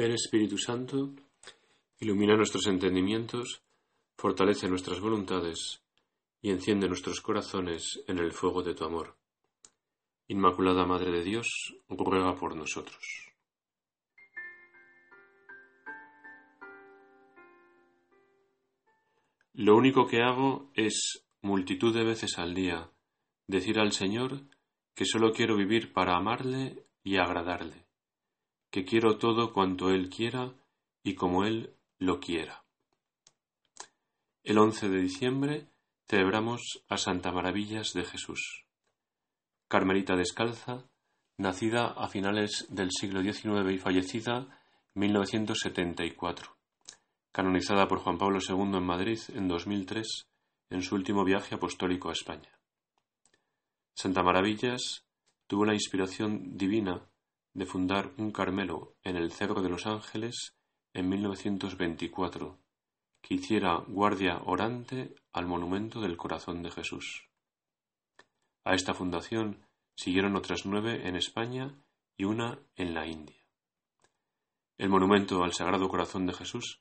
Ven Espíritu Santo, ilumina nuestros entendimientos, fortalece nuestras voluntades y enciende nuestros corazones en el fuego de tu amor. Inmaculada Madre de Dios, ruega por nosotros. Lo único que hago es, multitud de veces al día, decir al Señor que solo quiero vivir para amarle y agradarle que quiero todo cuanto Él quiera y como Él lo quiera. El 11 de diciembre celebramos a Santa Maravillas de Jesús, Carmelita descalza, nacida a finales del siglo XIX y fallecida en 1974, canonizada por Juan Pablo II en Madrid en 2003 en su último viaje apostólico a España. Santa Maravillas tuvo la inspiración divina de fundar un Carmelo en el Cerro de los Ángeles en 1924, que hiciera guardia orante al monumento del corazón de Jesús. A esta fundación siguieron otras nueve en España y una en la India. El monumento al Sagrado Corazón de Jesús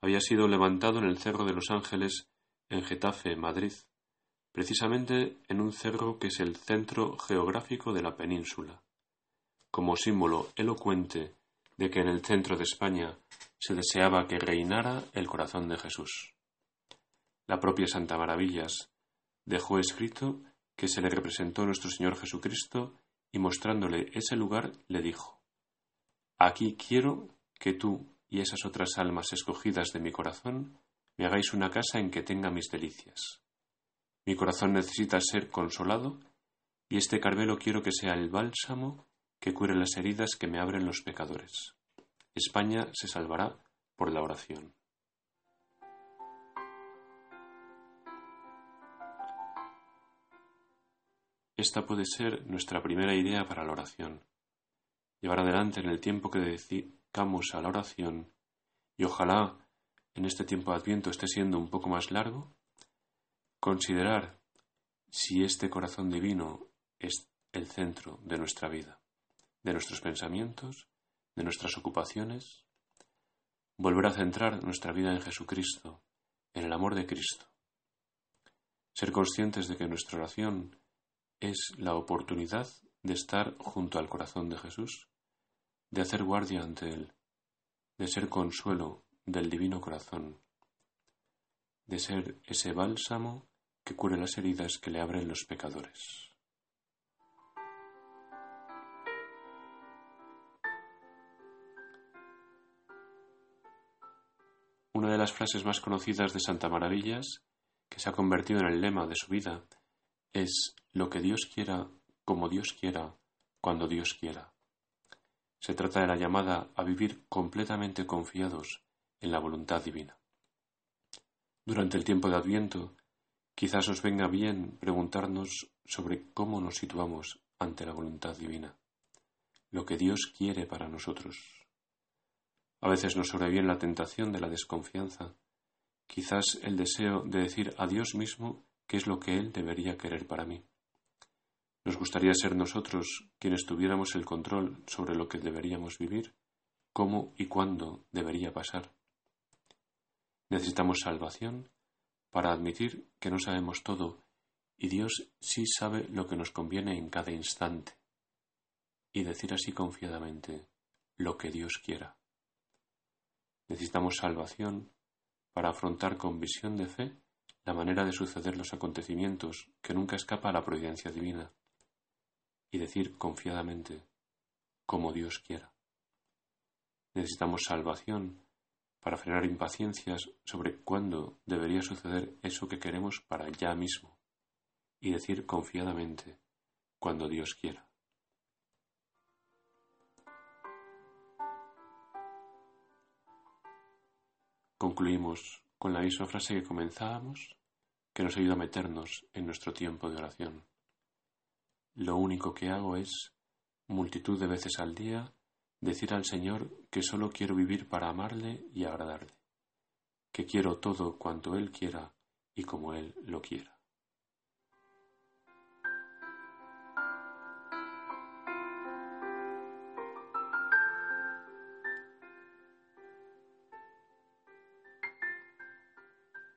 había sido levantado en el Cerro de los Ángeles en Getafe, Madrid, precisamente en un cerro que es el centro geográfico de la península como símbolo elocuente de que en el centro de España se deseaba que reinara el corazón de Jesús. La propia Santa Maravillas dejó escrito que se le representó nuestro Señor Jesucristo y mostrándole ese lugar le dijo, Aquí quiero que tú y esas otras almas escogidas de mi corazón me hagáis una casa en que tenga mis delicias. Mi corazón necesita ser consolado y este Carmelo quiero que sea el bálsamo que cure las heridas que me abren los pecadores. España se salvará por la oración. Esta puede ser nuestra primera idea para la oración. Llevar adelante en el tiempo que dedicamos a la oración y ojalá en este tiempo de Adviento esté siendo un poco más largo, considerar si este corazón divino es el centro de nuestra vida de nuestros pensamientos, de nuestras ocupaciones, volver a centrar nuestra vida en Jesucristo, en el amor de Cristo. Ser conscientes de que nuestra oración es la oportunidad de estar junto al corazón de Jesús, de hacer guardia ante Él, de ser consuelo del divino corazón, de ser ese bálsamo que cure las heridas que le abren los pecadores. Una de las frases más conocidas de Santa Maravillas, que se ha convertido en el lema de su vida, es lo que Dios quiera, como Dios quiera, cuando Dios quiera. Se trata de la llamada a vivir completamente confiados en la voluntad divina. Durante el tiempo de Adviento, quizás os venga bien preguntarnos sobre cómo nos situamos ante la voluntad divina, lo que Dios quiere para nosotros. A veces nos sobreviene la tentación de la desconfianza, quizás el deseo de decir a Dios mismo qué es lo que Él debería querer para mí. Nos gustaría ser nosotros quienes tuviéramos el control sobre lo que deberíamos vivir, cómo y cuándo debería pasar. Necesitamos salvación para admitir que no sabemos todo y Dios sí sabe lo que nos conviene en cada instante y decir así confiadamente lo que Dios quiera. Necesitamos salvación para afrontar con visión de fe la manera de suceder los acontecimientos que nunca escapa a la providencia divina y decir confiadamente como Dios quiera. Necesitamos salvación para frenar impaciencias sobre cuándo debería suceder eso que queremos para ya mismo y decir confiadamente cuando Dios quiera. Concluimos con la misma frase que comenzábamos, que nos ayuda a meternos en nuestro tiempo de oración. Lo único que hago es, multitud de veces al día, decir al Señor que solo quiero vivir para amarle y agradarle, que quiero todo cuanto Él quiera y como Él lo quiera.